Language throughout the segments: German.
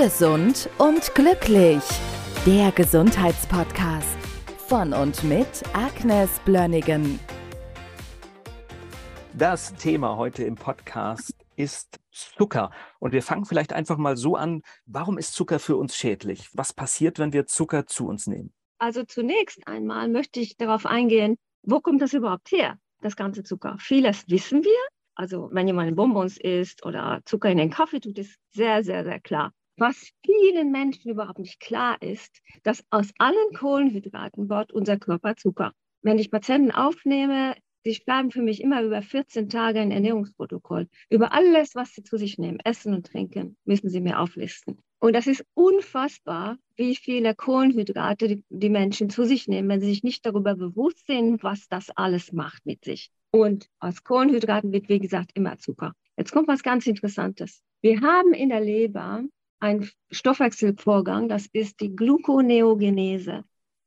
Gesund und glücklich. Der Gesundheitspodcast von und mit Agnes Blönigen. Das Thema heute im Podcast ist Zucker. Und wir fangen vielleicht einfach mal so an. Warum ist Zucker für uns schädlich? Was passiert, wenn wir Zucker zu uns nehmen? Also zunächst einmal möchte ich darauf eingehen, wo kommt das überhaupt her, das ganze Zucker? Vieles wissen wir. Also wenn jemand Bonbons isst oder Zucker in den Kaffee tut, ist sehr, sehr, sehr klar. Was vielen Menschen überhaupt nicht klar ist, dass aus allen Kohlenhydraten baut unser Körper Zucker. Wenn ich Patienten aufnehme, sie schreiben für mich immer über 14 Tage ein Ernährungsprotokoll. Über alles, was sie zu sich nehmen, essen und trinken, müssen sie mir auflisten. Und das ist unfassbar, wie viele Kohlenhydrate die, die Menschen zu sich nehmen, wenn sie sich nicht darüber bewusst sind, was das alles macht mit sich. Und aus Kohlenhydraten wird, wie gesagt, immer Zucker. Jetzt kommt was ganz Interessantes. Wir haben in der Leber ein Stoffwechselvorgang, das ist die Gluconeogenese.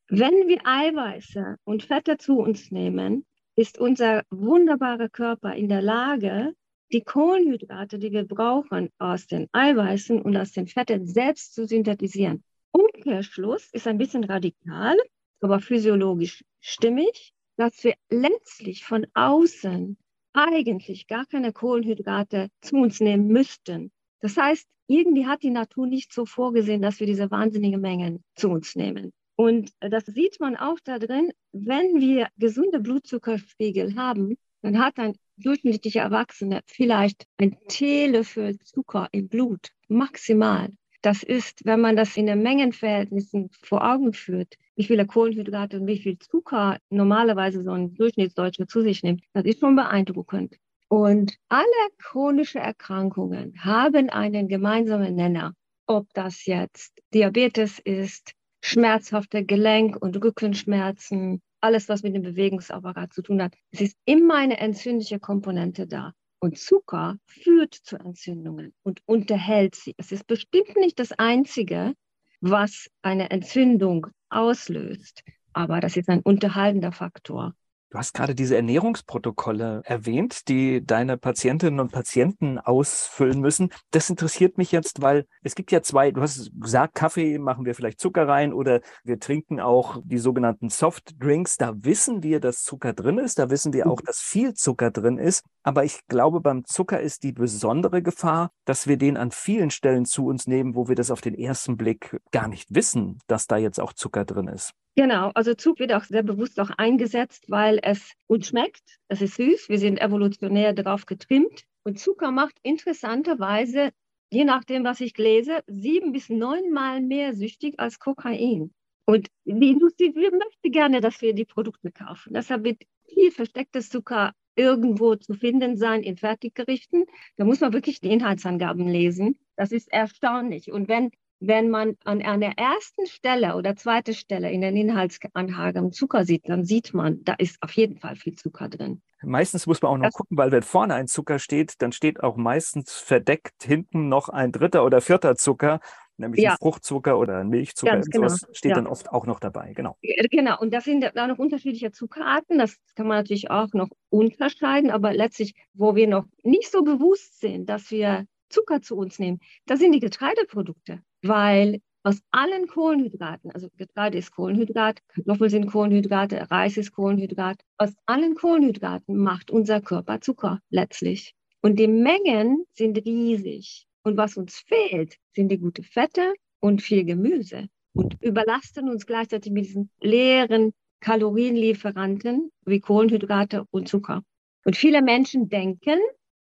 Wenn wir Eiweiße und Fette zu uns nehmen, ist unser wunderbarer Körper in der Lage, die Kohlenhydrate, die wir brauchen, aus den Eiweißen und aus den Fetten selbst zu synthetisieren. Umkehrschluss ist ein bisschen radikal, aber physiologisch stimmig, dass wir letztlich von außen eigentlich gar keine Kohlenhydrate zu uns nehmen müssten. Das heißt, irgendwie hat die Natur nicht so vorgesehen, dass wir diese wahnsinnige Mengen zu uns nehmen. Und das sieht man auch da drin, wenn wir gesunde Blutzuckerspiegel haben, dann hat ein durchschnittlicher Erwachsener vielleicht ein Teelöffel Zucker im Blut, maximal. Das ist, wenn man das in den Mengenverhältnissen vor Augen führt, wie viele Kohlenhydrate und wie viel Zucker normalerweise so ein Durchschnittsdeutscher zu sich nimmt, das ist schon beeindruckend. Und alle chronische Erkrankungen haben einen gemeinsamen Nenner. Ob das jetzt Diabetes ist, schmerzhafte Gelenk- und Rückenschmerzen, alles, was mit dem Bewegungsapparat zu tun hat. Es ist immer eine entzündliche Komponente da. Und Zucker führt zu Entzündungen und unterhält sie. Es ist bestimmt nicht das Einzige, was eine Entzündung auslöst, aber das ist ein unterhaltender Faktor. Du hast gerade diese Ernährungsprotokolle erwähnt, die deine Patientinnen und Patienten ausfüllen müssen. Das interessiert mich jetzt, weil es gibt ja zwei, du hast gesagt, Kaffee machen wir vielleicht Zucker rein oder wir trinken auch die sogenannten Softdrinks. Da wissen wir, dass Zucker drin ist. Da wissen wir auch, mhm. dass viel Zucker drin ist. Aber ich glaube, beim Zucker ist die besondere Gefahr, dass wir den an vielen Stellen zu uns nehmen, wo wir das auf den ersten Blick gar nicht wissen, dass da jetzt auch Zucker drin ist. Genau, also Zug wird auch sehr bewusst auch eingesetzt, weil es uns schmeckt. Es ist süß, wir sind evolutionär darauf getrimmt. Und Zucker macht interessanterweise, je nachdem, was ich lese, sieben bis neunmal mehr süchtig als Kokain. Und die Industrie möchte gerne, dass wir die Produkte kaufen. Deshalb wird viel verstecktes Zucker irgendwo zu finden sein in Fertiggerichten. Da muss man wirklich die Inhaltsangaben lesen. Das ist erstaunlich. Und wenn wenn man an einer ersten Stelle oder zweiten Stelle in den Inhaltsangaben Zucker sieht, dann sieht man, da ist auf jeden Fall viel Zucker drin. Meistens muss man auch noch das gucken, weil wenn vorne ein Zucker steht, dann steht auch meistens verdeckt hinten noch ein dritter oder vierter Zucker, nämlich ja. ein Fruchtzucker oder ein Milchzucker. Ganz genau. Steht ja. dann oft auch noch dabei. Genau. Genau. Und das sind da noch unterschiedliche Zuckerarten. Das kann man natürlich auch noch unterscheiden. Aber letztlich, wo wir noch nicht so bewusst sind, dass wir Zucker zu uns nehmen, das sind die Getreideprodukte weil aus allen Kohlenhydraten, also Getreide ist Kohlenhydrat, Kartoffeln sind Kohlenhydrate, Reis ist Kohlenhydrat, aus allen Kohlenhydraten macht unser Körper Zucker letztlich. Und die Mengen sind riesig. Und was uns fehlt, sind die gute Fette und viel Gemüse. Und überlasten uns gleichzeitig mit diesen leeren Kalorienlieferanten wie Kohlenhydrate und Zucker. Und viele Menschen denken,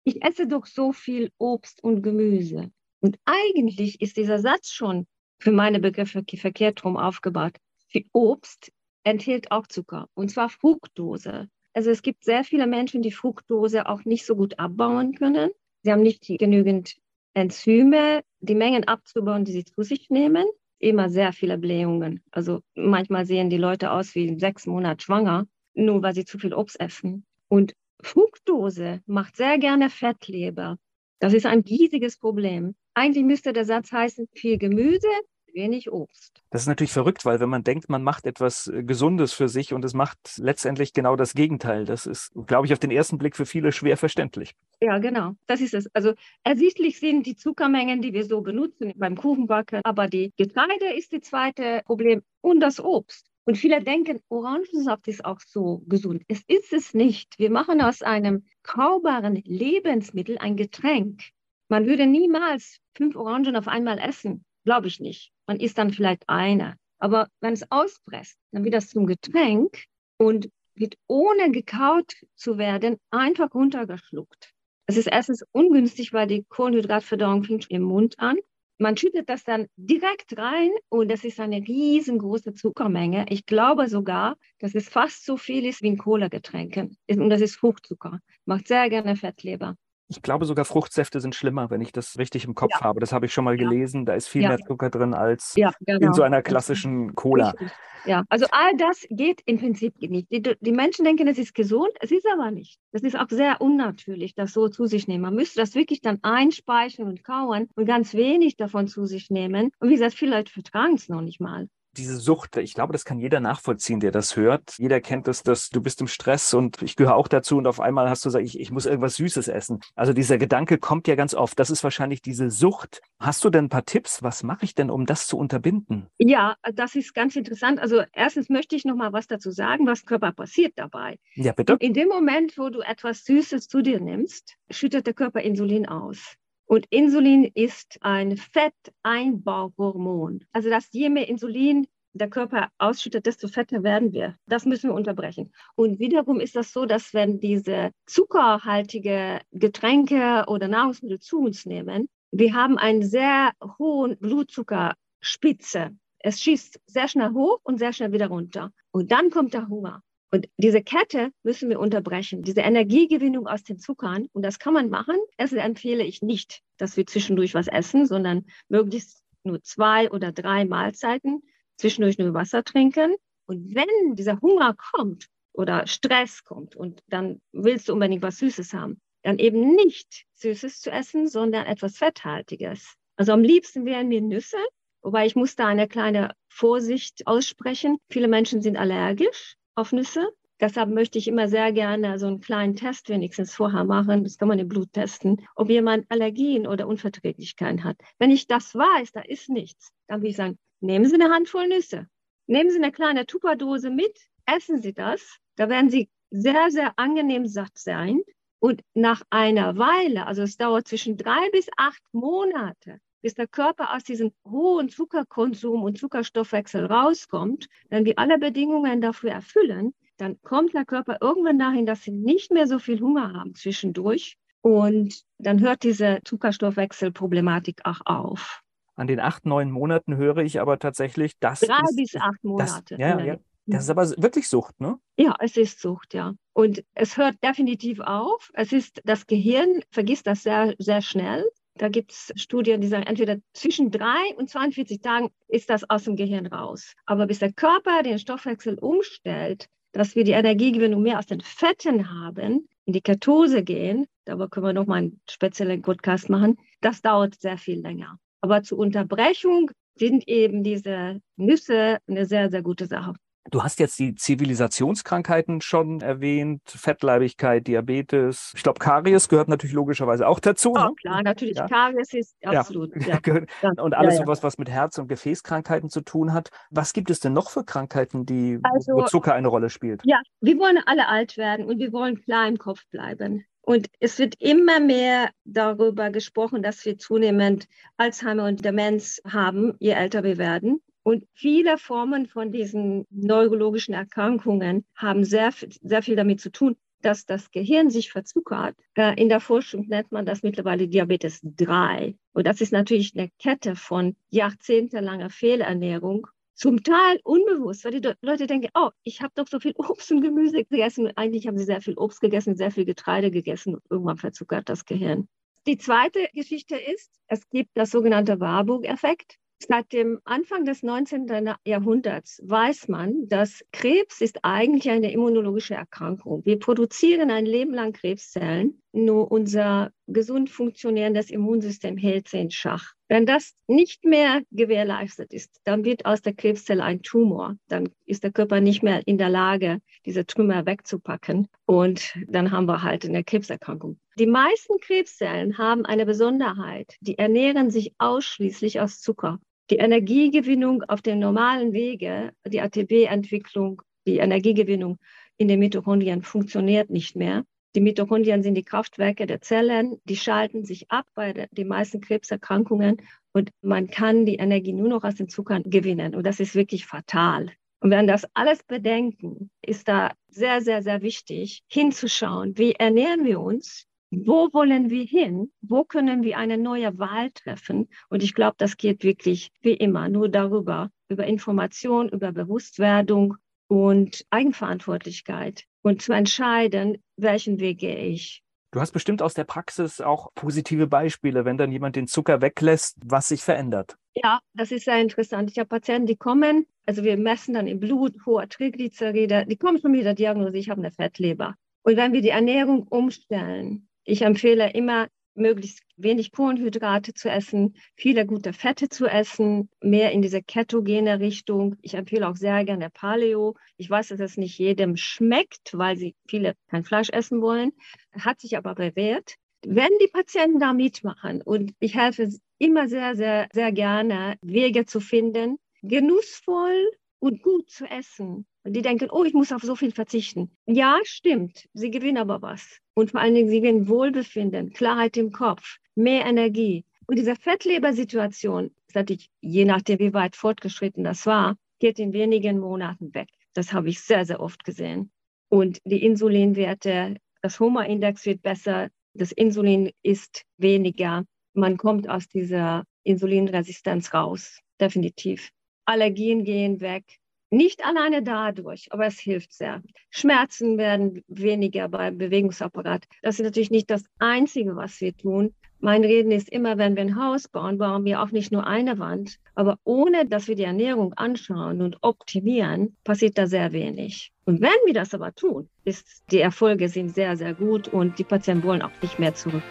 ich esse doch so viel Obst und Gemüse. Und eigentlich ist dieser Satz schon für meine Begriffe verkehrt rum aufgebaut. Für Obst enthält auch Zucker, und zwar Fructose. Also es gibt sehr viele Menschen, die Fructose auch nicht so gut abbauen können. Sie haben nicht genügend Enzyme, die Mengen abzubauen, die sie zu sich nehmen. Immer sehr viele Blähungen. Also manchmal sehen die Leute aus wie sechs Monate schwanger, nur weil sie zu viel Obst essen. Und Fructose macht sehr gerne Fettleber. Das ist ein riesiges Problem. Eigentlich müsste der Satz heißen, viel Gemüse, wenig Obst. Das ist natürlich verrückt, weil wenn man denkt, man macht etwas äh, Gesundes für sich und es macht letztendlich genau das Gegenteil, das ist, glaube ich, auf den ersten Blick für viele schwer verständlich. Ja, genau. Das ist es. Also ersichtlich sind die Zuckermengen, die wir so benutzen beim Kuchenbacken, aber die Getreide ist das zweite Problem und das Obst. Und viele denken, Orangensaft ist auch so gesund. Es ist es nicht. Wir machen aus einem kaubaren Lebensmittel ein Getränk. Man würde niemals fünf Orangen auf einmal essen. Glaube ich nicht. Man isst dann vielleicht eine. Aber wenn es auspresst, dann wird das zum Getränk und wird ohne gekaut zu werden einfach runtergeschluckt. Es ist erstens ungünstig, weil die Kohlenhydratverdauung fängt im Mund an. Man schüttet das dann direkt rein und das ist eine riesengroße Zuckermenge. Ich glaube sogar, dass es fast so viel ist wie ein Cola-Getränk. Und das ist Fruchtzucker. Macht sehr gerne Fettleber. Ich glaube sogar Fruchtsäfte sind schlimmer, wenn ich das richtig im Kopf ja. habe. Das habe ich schon mal ja. gelesen. Da ist viel ja. mehr Zucker drin als genau. in so einer klassischen Cola. Richtig. Ja, also all das geht im Prinzip nicht. Die, die, Menschen denken, es ist gesund, es ist aber nicht. Das ist auch sehr unnatürlich, das so zu sich nehmen. Man müsste das wirklich dann einspeichern und kauen und ganz wenig davon zu sich nehmen. Und wie gesagt, viele Leute vertragen es noch nicht mal diese Sucht, ich glaube, das kann jeder nachvollziehen, der das hört. Jeder kennt es, dass du bist im Stress und ich gehöre auch dazu und auf einmal hast du gesagt, ich, ich muss irgendwas Süßes essen. Also dieser Gedanke kommt ja ganz oft. Das ist wahrscheinlich diese Sucht. Hast du denn ein paar Tipps? Was mache ich denn, um das zu unterbinden? Ja, das ist ganz interessant. Also erstens möchte ich noch mal was dazu sagen, was Körper passiert dabei. Ja, bitte. In dem Moment, wo du etwas Süßes zu dir nimmst, schüttet der Körper Insulin aus. Und Insulin ist ein Fetteinbauhormon. Also dass je mehr Insulin der Körper ausschüttet, desto fetter werden wir. Das müssen wir unterbrechen. Und wiederum ist das so, dass wenn diese zuckerhaltige Getränke oder Nahrungsmittel zu uns nehmen, wir haben einen sehr hohen Blutzuckerspitze. Es schießt sehr schnell hoch und sehr schnell wieder runter. Und dann kommt der Hunger. Und diese Kette müssen wir unterbrechen, diese Energiegewinnung aus den Zuckern. Und das kann man machen. Erstens empfehle ich nicht, dass wir zwischendurch was essen, sondern möglichst nur zwei oder drei Mahlzeiten, zwischendurch nur Wasser trinken. Und wenn dieser Hunger kommt oder Stress kommt und dann willst du unbedingt was Süßes haben, dann eben nicht Süßes zu essen, sondern etwas Fetthaltiges. Also am liebsten wären mir Nüsse, wobei ich muss da eine kleine Vorsicht aussprechen. Viele Menschen sind allergisch auf Nüsse. Deshalb möchte ich immer sehr gerne so einen kleinen Test wenigstens vorher machen. Das kann man im Blut testen, ob jemand Allergien oder Unverträglichkeiten hat. Wenn ich das weiß, da ist nichts, dann würde ich sagen, nehmen Sie eine Handvoll Nüsse. Nehmen Sie eine kleine Tupperdose mit, essen Sie das. Da werden Sie sehr, sehr angenehm satt sein. Und nach einer Weile, also es dauert zwischen drei bis acht Monate, bis der Körper aus diesem hohen Zuckerkonsum und Zuckerstoffwechsel rauskommt, wenn wir alle Bedingungen dafür erfüllen, dann kommt der Körper irgendwann dahin, dass sie nicht mehr so viel Hunger haben zwischendurch. Und dann hört diese Zuckerstoffwechselproblematik auch auf. An den acht, neun Monaten höre ich aber tatsächlich, dass. Drei ist, bis acht Monate. Das, ja, ja, das ist aber wirklich Sucht, ne? Ja, es ist Sucht, ja. Und es hört definitiv auf. Es ist, das Gehirn vergisst das sehr, sehr schnell. Da gibt es Studien, die sagen, entweder zwischen drei und 42 Tagen ist das aus dem Gehirn raus. Aber bis der Körper den Stoffwechsel umstellt, dass wir die Energiegewinnung mehr aus den Fetten haben, in die Ketose gehen, darüber können wir nochmal einen speziellen Podcast machen, das dauert sehr viel länger. Aber zur Unterbrechung sind eben diese Nüsse eine sehr, sehr gute Sache. Du hast jetzt die Zivilisationskrankheiten schon erwähnt, Fettleibigkeit, Diabetes. Ich glaube, Karies gehört natürlich logischerweise auch dazu. Oh, ne? klar, natürlich. Ja. Karies ist absolut. Ja. Ja. Und alles sowas, was mit Herz- und Gefäßkrankheiten zu tun hat. Was gibt es denn noch für Krankheiten, die, also, wo Zucker eine Rolle spielt? Ja, wir wollen alle alt werden und wir wollen klar im Kopf bleiben. Und es wird immer mehr darüber gesprochen, dass wir zunehmend Alzheimer und Demenz haben, je älter wir werden. Und viele Formen von diesen neurologischen Erkrankungen haben sehr, sehr viel damit zu tun, dass das Gehirn sich verzuckert. Äh, in der Forschung nennt man das mittlerweile Diabetes 3. Und das ist natürlich eine Kette von jahrzehntelanger Fehlernährung. Zum Teil unbewusst, weil die Leute denken, oh, ich habe doch so viel Obst und Gemüse gegessen. Eigentlich haben sie sehr viel Obst gegessen, sehr viel Getreide gegessen. Irgendwann verzuckert das Gehirn. Die zweite Geschichte ist, es gibt das sogenannte Warburg-Effekt. Seit dem Anfang des 19. Jahrhunderts weiß man, dass Krebs ist eigentlich eine immunologische Erkrankung. Wir produzieren ein Leben lang Krebszellen, nur unser gesund funktionierendes Immunsystem hält sie in Schach. Wenn das nicht mehr gewährleistet ist, dann wird aus der Krebszelle ein Tumor. Dann ist der Körper nicht mehr in der Lage, diese Trümmer wegzupacken. Und dann haben wir halt eine Krebserkrankung. Die meisten Krebszellen haben eine Besonderheit. Die ernähren sich ausschließlich aus Zucker. Die Energiegewinnung auf dem normalen Wege, die ATP-Entwicklung, die Energiegewinnung in den Mitochondrien funktioniert nicht mehr. Die Mitochondrien sind die Kraftwerke der Zellen, die schalten sich ab bei den meisten Krebserkrankungen und man kann die Energie nur noch aus den Zuckern gewinnen. Und das ist wirklich fatal. Und wenn das alles bedenken, ist da sehr, sehr, sehr wichtig, hinzuschauen, wie ernähren wir uns, wo wollen wir hin, wo können wir eine neue Wahl treffen. Und ich glaube, das geht wirklich wie immer nur darüber, über Information, über Bewusstwerdung und Eigenverantwortlichkeit und zu entscheiden, welchen Weg gehe ich. Du hast bestimmt aus der Praxis auch positive Beispiele, wenn dann jemand den Zucker weglässt, was sich verändert. Ja, das ist sehr interessant. Ich habe Patienten, die kommen, also wir messen dann im Blut hohe Triglyceride, die kommen schon mit der Diagnose, ich habe eine Fettleber. Und wenn wir die Ernährung umstellen, ich empfehle immer möglichst wenig Kohlenhydrate zu essen, viele gute Fette zu essen, mehr in diese ketogene Richtung. Ich empfehle auch sehr gerne Paleo. Ich weiß, dass es nicht jedem schmeckt, weil sie viele kein Fleisch essen wollen, hat sich aber bewährt. Wenn die Patienten da mitmachen und ich helfe immer sehr, sehr, sehr gerne, Wege zu finden, genussvoll und gut zu essen. Die denken, oh, ich muss auf so viel verzichten. Ja, stimmt. Sie gewinnen aber was. Und vor allen Dingen, sie gewinnen Wohlbefinden, Klarheit im Kopf, mehr Energie. Und diese Fettlebersituation natürlich, je nachdem, wie weit fortgeschritten das war, geht in wenigen Monaten weg. Das habe ich sehr, sehr oft gesehen. Und die Insulinwerte, das HOMA-Index wird besser, das Insulin ist weniger. Man kommt aus dieser Insulinresistenz raus, definitiv. Allergien gehen weg. Nicht alleine dadurch, aber es hilft sehr. Schmerzen werden weniger beim Bewegungsapparat. Das ist natürlich nicht das Einzige, was wir tun. Mein Reden ist immer, wenn wir ein Haus bauen, bauen wir auch nicht nur eine Wand. Aber ohne, dass wir die Ernährung anschauen und optimieren, passiert da sehr wenig. Und wenn wir das aber tun, ist die Erfolge sind sehr, sehr gut und die Patienten wollen auch nicht mehr zurück.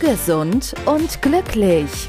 Gesund und glücklich